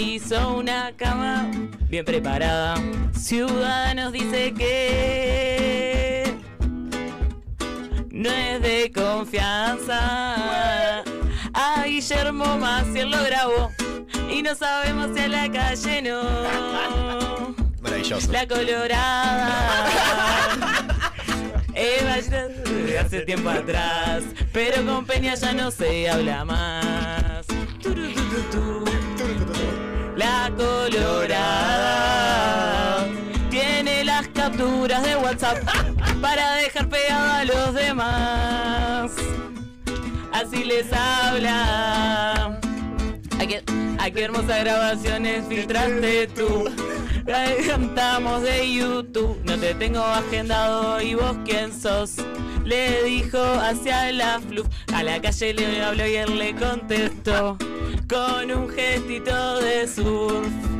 hizo una cama bien preparada. Ciudadanos dice que no es de confianza. A Guillermo Maciel lo grabó y no sabemos si a la calle no. Maravilloso. La colorada. Eva ya- hace tiempo atrás, pero con Peña ya no se habla más. La colorada tiene las capturas de WhatsApp para dejar pegado a los demás. Así les habla. ¿A qué, a qué hermosas grabaciones filtraste tú? Cantamos de YouTube, no te tengo agendado y vos quién sos. Le dijo hacia la fluf, a la calle le habló y él le contestó con un gestito de surf.